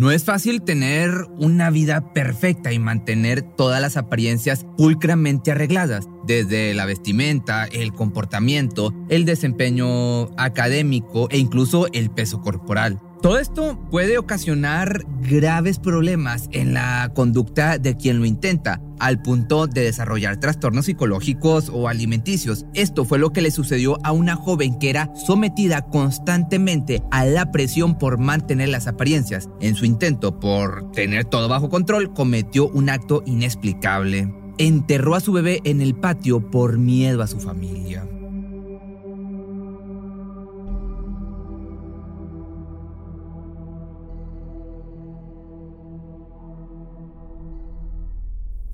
No es fácil tener una vida perfecta y mantener todas las apariencias pulcramente arregladas, desde la vestimenta, el comportamiento, el desempeño académico e incluso el peso corporal. Todo esto puede ocasionar graves problemas en la conducta de quien lo intenta, al punto de desarrollar trastornos psicológicos o alimenticios. Esto fue lo que le sucedió a una joven que era sometida constantemente a la presión por mantener las apariencias. En su intento por tener todo bajo control, cometió un acto inexplicable. Enterró a su bebé en el patio por miedo a su familia.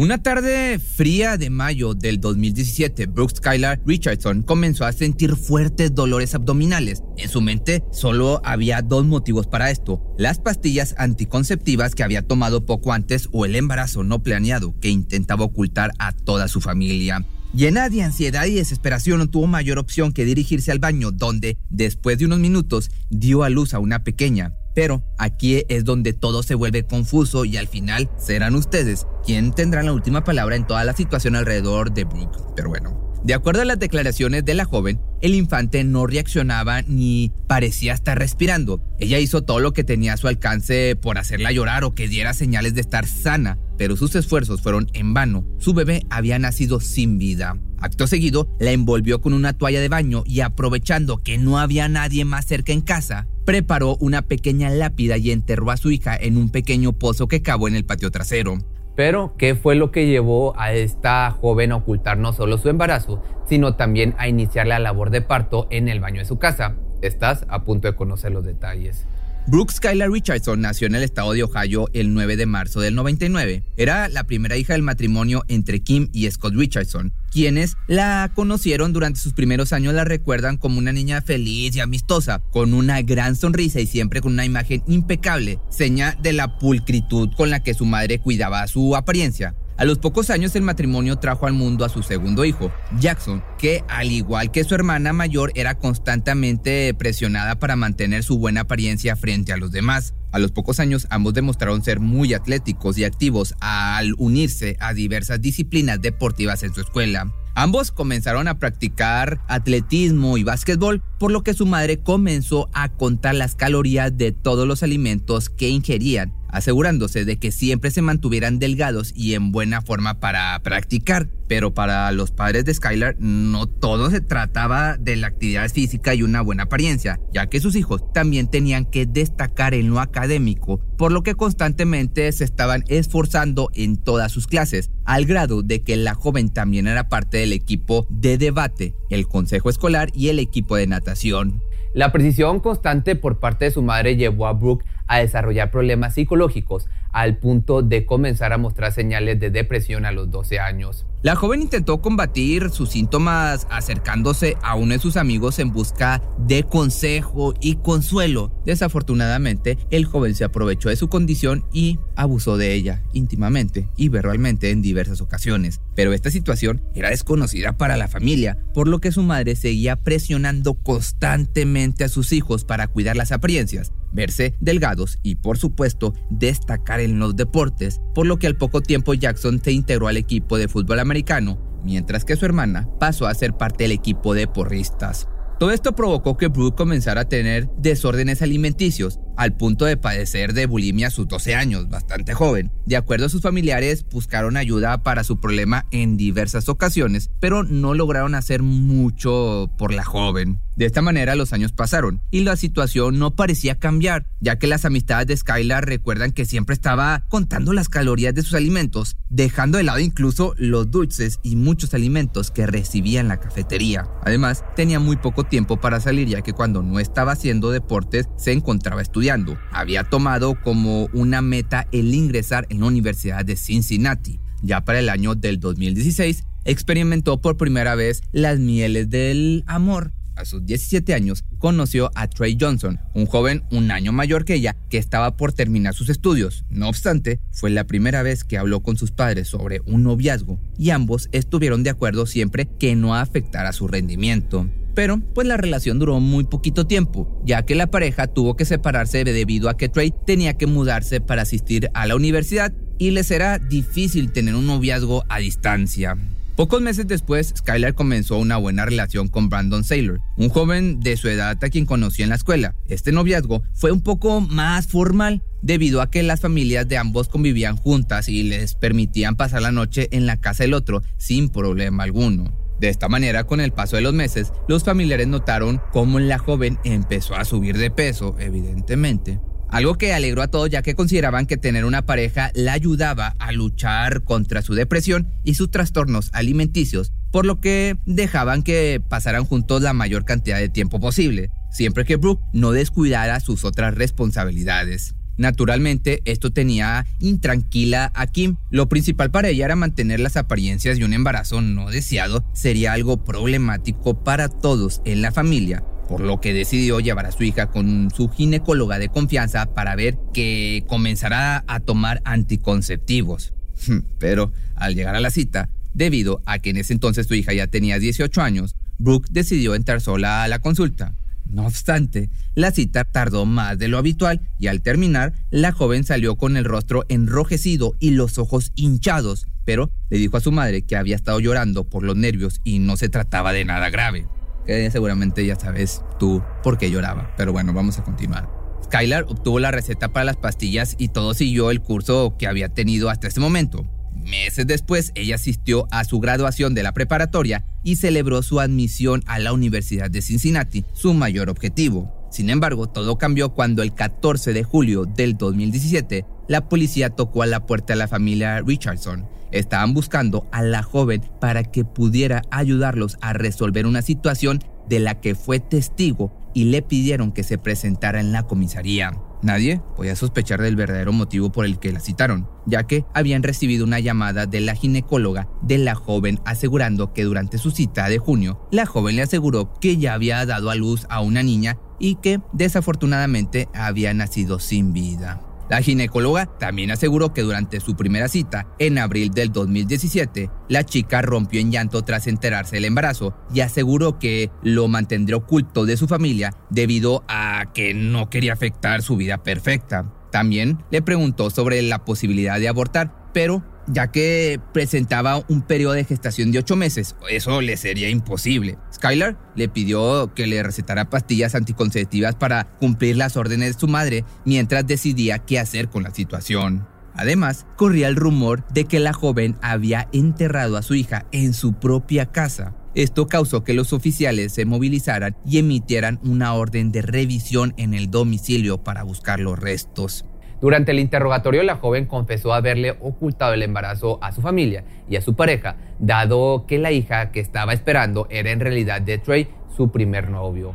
Una tarde fría de mayo del 2017, Brooke Skylar Richardson comenzó a sentir fuertes dolores abdominales. En su mente solo había dos motivos para esto, las pastillas anticonceptivas que había tomado poco antes o el embarazo no planeado que intentaba ocultar a toda su familia. Llena de ansiedad y desesperación, no tuvo mayor opción que dirigirse al baño, donde, después de unos minutos, dio a luz a una pequeña. Pero aquí es donde todo se vuelve confuso y al final serán ustedes quien tendrán la última palabra en toda la situación alrededor de Brooke. Pero bueno, de acuerdo a las declaraciones de la joven, el infante no reaccionaba ni parecía estar respirando. Ella hizo todo lo que tenía a su alcance por hacerla llorar o que diera señales de estar sana, pero sus esfuerzos fueron en vano. Su bebé había nacido sin vida. Acto seguido, la envolvió con una toalla de baño y aprovechando que no había nadie más cerca en casa, preparó una pequeña lápida y enterró a su hija en un pequeño pozo que cavó en el patio trasero. Pero, ¿qué fue lo que llevó a esta joven a ocultar no solo su embarazo, sino también a iniciar la labor de parto en el baño de su casa? Estás a punto de conocer los detalles. Brooke Skylar Richardson nació en el estado de Ohio el 9 de marzo del 99. Era la primera hija del matrimonio entre Kim y Scott Richardson, quienes la conocieron durante sus primeros años la recuerdan como una niña feliz y amistosa, con una gran sonrisa y siempre con una imagen impecable, seña de la pulcritud con la que su madre cuidaba su apariencia. A los pocos años el matrimonio trajo al mundo a su segundo hijo, Jackson, que al igual que su hermana mayor era constantemente presionada para mantener su buena apariencia frente a los demás. A los pocos años ambos demostraron ser muy atléticos y activos al unirse a diversas disciplinas deportivas en su escuela. Ambos comenzaron a practicar atletismo y básquetbol, por lo que su madre comenzó a contar las calorías de todos los alimentos que ingerían asegurándose de que siempre se mantuvieran delgados y en buena forma para practicar. Pero para los padres de Skylar no todo se trataba de la actividad física y una buena apariencia, ya que sus hijos también tenían que destacar en lo académico, por lo que constantemente se estaban esforzando en todas sus clases, al grado de que la joven también era parte del equipo de debate, el consejo escolar y el equipo de natación. La precisión constante por parte de su madre llevó a Brooke a desarrollar problemas psicológicos al punto de comenzar a mostrar señales de depresión a los 12 años. La joven intentó combatir sus síntomas acercándose a uno de sus amigos en busca de consejo y consuelo. Desafortunadamente, el joven se aprovechó de su condición y abusó de ella íntimamente y verbalmente en diversas ocasiones. Pero esta situación era desconocida para la familia, por lo que su madre seguía presionando constantemente a sus hijos para cuidar las apariencias, verse delgados y por supuesto destacar en los deportes, por lo que al poco tiempo Jackson se integró al equipo de fútbol americano, mientras que su hermana pasó a ser parte del equipo de porristas. Todo esto provocó que Brooke comenzara a tener desórdenes alimenticios, al punto de padecer de bulimia a sus 12 años, bastante joven. De acuerdo a sus familiares, buscaron ayuda para su problema en diversas ocasiones, pero no lograron hacer mucho por la joven. De esta manera los años pasaron y la situación no parecía cambiar, ya que las amistades de Skylar recuerdan que siempre estaba contando las calorías de sus alimentos, dejando de lado incluso los dulces y muchos alimentos que recibía en la cafetería. Además, tenía muy poco tiempo para salir ya que cuando no estaba haciendo deportes se encontraba estudiando Había tomado como una meta el ingresar en la Universidad de Cincinnati. Ya para el año del 2016, experimentó por primera vez las mieles del amor a sus 17 años, conoció a Trey Johnson, un joven un año mayor que ella, que estaba por terminar sus estudios. No obstante, fue la primera vez que habló con sus padres sobre un noviazgo, y ambos estuvieron de acuerdo siempre que no afectara su rendimiento. Pero, pues la relación duró muy poquito tiempo, ya que la pareja tuvo que separarse debido a que Trey tenía que mudarse para asistir a la universidad y les era difícil tener un noviazgo a distancia. Pocos meses después, Skylar comenzó una buena relación con Brandon Saylor, un joven de su edad a quien conoció en la escuela. Este noviazgo fue un poco más formal debido a que las familias de ambos convivían juntas y les permitían pasar la noche en la casa del otro sin problema alguno. De esta manera, con el paso de los meses, los familiares notaron cómo la joven empezó a subir de peso, evidentemente, algo que alegró a todos ya que consideraban que tener una pareja la ayudaba a luchar contra su depresión y sus trastornos alimenticios, por lo que dejaban que pasaran juntos la mayor cantidad de tiempo posible, siempre que Brooke no descuidara sus otras responsabilidades. Naturalmente, esto tenía intranquila a Kim. Lo principal para ella era mantener las apariencias de un embarazo no deseado. Sería algo problemático para todos en la familia, por lo que decidió llevar a su hija con su ginecóloga de confianza para ver que comenzará a tomar anticonceptivos. Pero al llegar a la cita, debido a que en ese entonces su hija ya tenía 18 años, Brooke decidió entrar sola a la consulta. No obstante, la cita tardó más de lo habitual y al terminar, la joven salió con el rostro enrojecido y los ojos hinchados, pero le dijo a su madre que había estado llorando por los nervios y no se trataba de nada grave seguramente ya sabes tú por qué lloraba. Pero bueno, vamos a continuar. Skylar obtuvo la receta para las pastillas y todo siguió el curso que había tenido hasta ese momento. Meses después, ella asistió a su graduación de la preparatoria y celebró su admisión a la Universidad de Cincinnati, su mayor objetivo. Sin embargo, todo cambió cuando el 14 de julio del 2017, la policía tocó a la puerta de la familia Richardson Estaban buscando a la joven para que pudiera ayudarlos a resolver una situación de la que fue testigo y le pidieron que se presentara en la comisaría. Nadie podía sospechar del verdadero motivo por el que la citaron, ya que habían recibido una llamada de la ginecóloga de la joven asegurando que durante su cita de junio, la joven le aseguró que ya había dado a luz a una niña y que desafortunadamente había nacido sin vida. La ginecóloga también aseguró que durante su primera cita, en abril del 2017, la chica rompió en llanto tras enterarse del embarazo y aseguró que lo mantendría oculto de su familia debido a que no quería afectar su vida perfecta. También le preguntó sobre la posibilidad de abortar, pero ya que presentaba un periodo de gestación de ocho meses. Eso le sería imposible. Skylar le pidió que le recetara pastillas anticonceptivas para cumplir las órdenes de su madre mientras decidía qué hacer con la situación. Además, corría el rumor de que la joven había enterrado a su hija en su propia casa. Esto causó que los oficiales se movilizaran y emitieran una orden de revisión en el domicilio para buscar los restos. Durante el interrogatorio, la joven confesó haberle ocultado el embarazo a su familia y a su pareja, dado que la hija que estaba esperando era en realidad de Trey, su primer novio.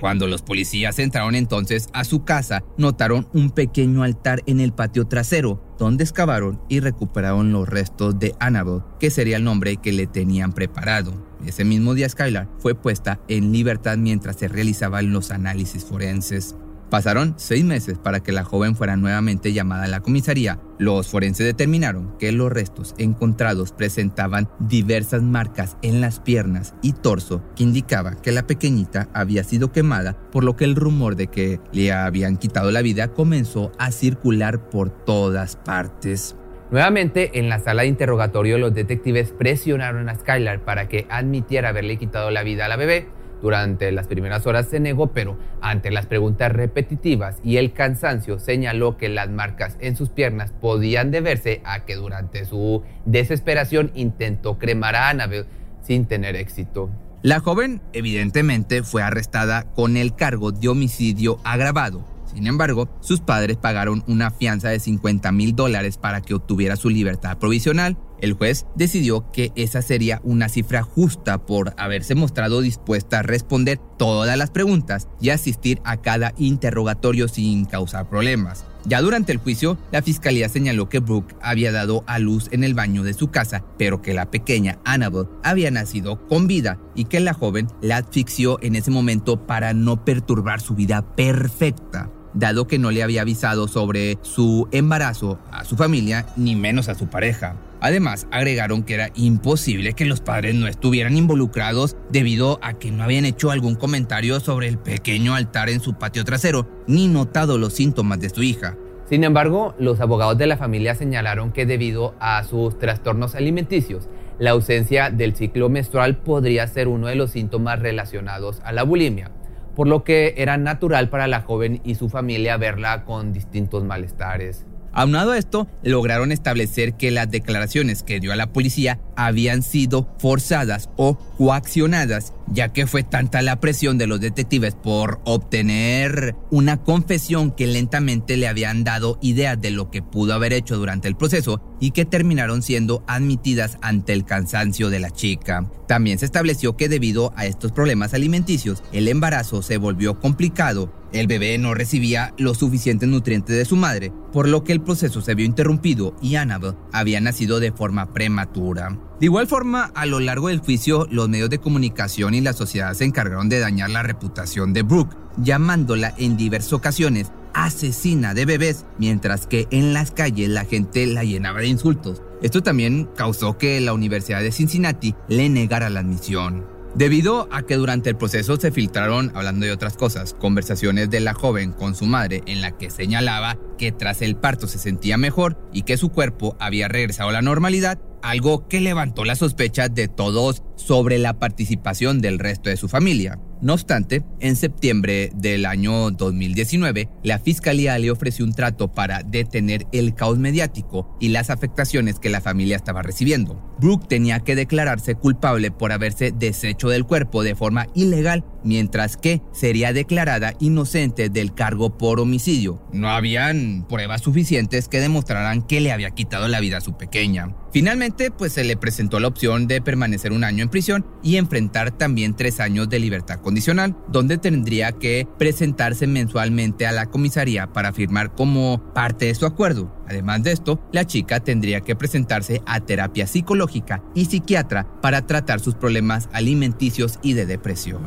Cuando los policías entraron entonces a su casa, notaron un pequeño altar en el patio trasero, donde excavaron y recuperaron los restos de Annabelle, que sería el nombre que le tenían preparado. Ese mismo día Skylar fue puesta en libertad mientras se realizaban los análisis forenses. Pasaron seis meses para que la joven fuera nuevamente llamada a la comisaría. Los forenses determinaron que los restos encontrados presentaban diversas marcas en las piernas y torso que indicaba que la pequeñita había sido quemada, por lo que el rumor de que le habían quitado la vida comenzó a circular por todas partes. Nuevamente, en la sala de interrogatorio, los detectives presionaron a Skylar para que admitiera haberle quitado la vida a la bebé. Durante las primeras horas se negó, pero ante las preguntas repetitivas y el cansancio señaló que las marcas en sus piernas podían deberse a que durante su desesperación intentó cremar a Annabelle sin tener éxito. La joven evidentemente fue arrestada con el cargo de homicidio agravado. Sin embargo, sus padres pagaron una fianza de 50 mil dólares para que obtuviera su libertad provisional El juez decidió que esa sería una cifra justa por haberse mostrado dispuesta a responder todas las preguntas y asistir a cada interrogatorio sin causar problemas. Ya durante el juicio, la fiscalía señaló que Brooke había dado a luz en el baño de su casa, pero que la pequeña Annabelle había nacido con vida y que la joven la asfixió en ese momento para no perturbar su vida perfecta dado que no le había avisado sobre su embarazo a su familia, ni menos a su pareja. Además, agregaron que era imposible que los padres no estuvieran involucrados debido a que no habían hecho algún comentario sobre el pequeño altar en su patio trasero, ni notado los síntomas de su hija. Sin embargo, los abogados de la familia señalaron que debido a sus trastornos alimenticios, la ausencia del ciclo menstrual podría ser uno de los síntomas relacionados a la bulimia por lo que era natural para la joven y su familia verla con distintos malestares. Aunado a esto, lograron establecer que las declaraciones que dio a la policía habían sido forzadas o coaccionadas, ya que fue tanta la presión de los detectives por obtener una confesión que lentamente le habían dado ideas de lo que pudo haber hecho durante el proceso y que terminaron siendo admitidas ante el cansancio de la chica. También se estableció que debido a estos problemas alimenticios, el embarazo se volvió complicado. El bebé no recibía los suficientes nutrientes de su madre, por lo que el proceso se vio interrumpido y Annabelle había nacido de forma prematura. De igual forma, a lo largo del juicio, los medios de comunicación y la sociedad se encargaron de dañar la reputación de Brooke, llamándola en diversas ocasiones asesina de bebés, mientras que en las calles la gente la llenaba de insultos. Esto también causó que la Universidad de Cincinnati le negara la admisión. Debido a que durante el proceso se filtraron, hablando de otras cosas, conversaciones de la joven con su madre en la que señalaba que tras el parto se sentía mejor y que su cuerpo había regresado a la normalidad, algo que levantó la sospecha de todos sobre la participación del resto de su familia. No obstante, en septiembre del año 2019, la fiscalía le ofreció un trato para detener el caos mediático y las afectaciones que la familia estaba recibiendo. Brooke tenía que declararse culpable por haberse deshecho del cuerpo de forma ilegal, mientras que sería declarada inocente del cargo por homicidio. No habían pruebas suficientes que demostraran que le había quitado la vida a su pequeña. Finalmente, pues se le presentó la opción de permanecer un año en prisión y enfrentar también tres años de libertad condicional, donde tendría que presentarse mensualmente a la comisaría para firmar como parte de su acuerdo. Además de esto, la chica tendría que presentarse a terapia psicológica y psiquiatra para tratar sus problemas alimenticios y de depresión.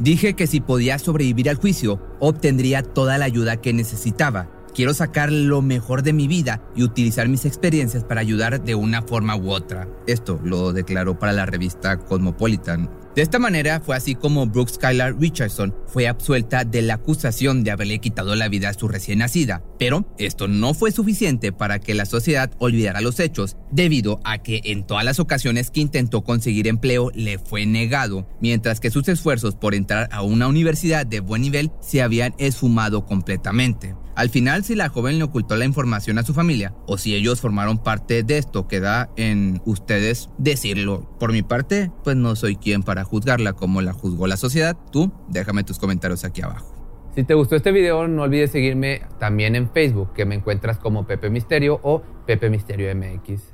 Dije que si podía sobrevivir al juicio, obtendría toda la ayuda que necesitaba. Quiero sacar lo mejor de mi vida y utilizar mis experiencias para ayudar de una forma u otra. Esto lo declaró para la revista Cosmopolitan de esta manera fue así como Brooke Skylar Richardson fue absuelta de la acusación de haberle quitado la vida a su recién nacida. Pero esto no fue suficiente para que la sociedad olvidara los hechos, debido a que en todas las ocasiones que intentó conseguir empleo le fue negado, mientras que sus esfuerzos por entrar a una universidad de buen nivel se habían esfumado completamente. Al final, si la joven le ocultó la información a su familia o si ellos formaron parte de esto, queda en ustedes decirlo. Por mi parte, pues no soy quien para juzgarla como la juzgó la sociedad. Tú, déjame tus comentarios aquí abajo. Si te gustó este video, no olvides seguirme también en Facebook, que me encuentras como Pepe Misterio o Pepe Misterio MX.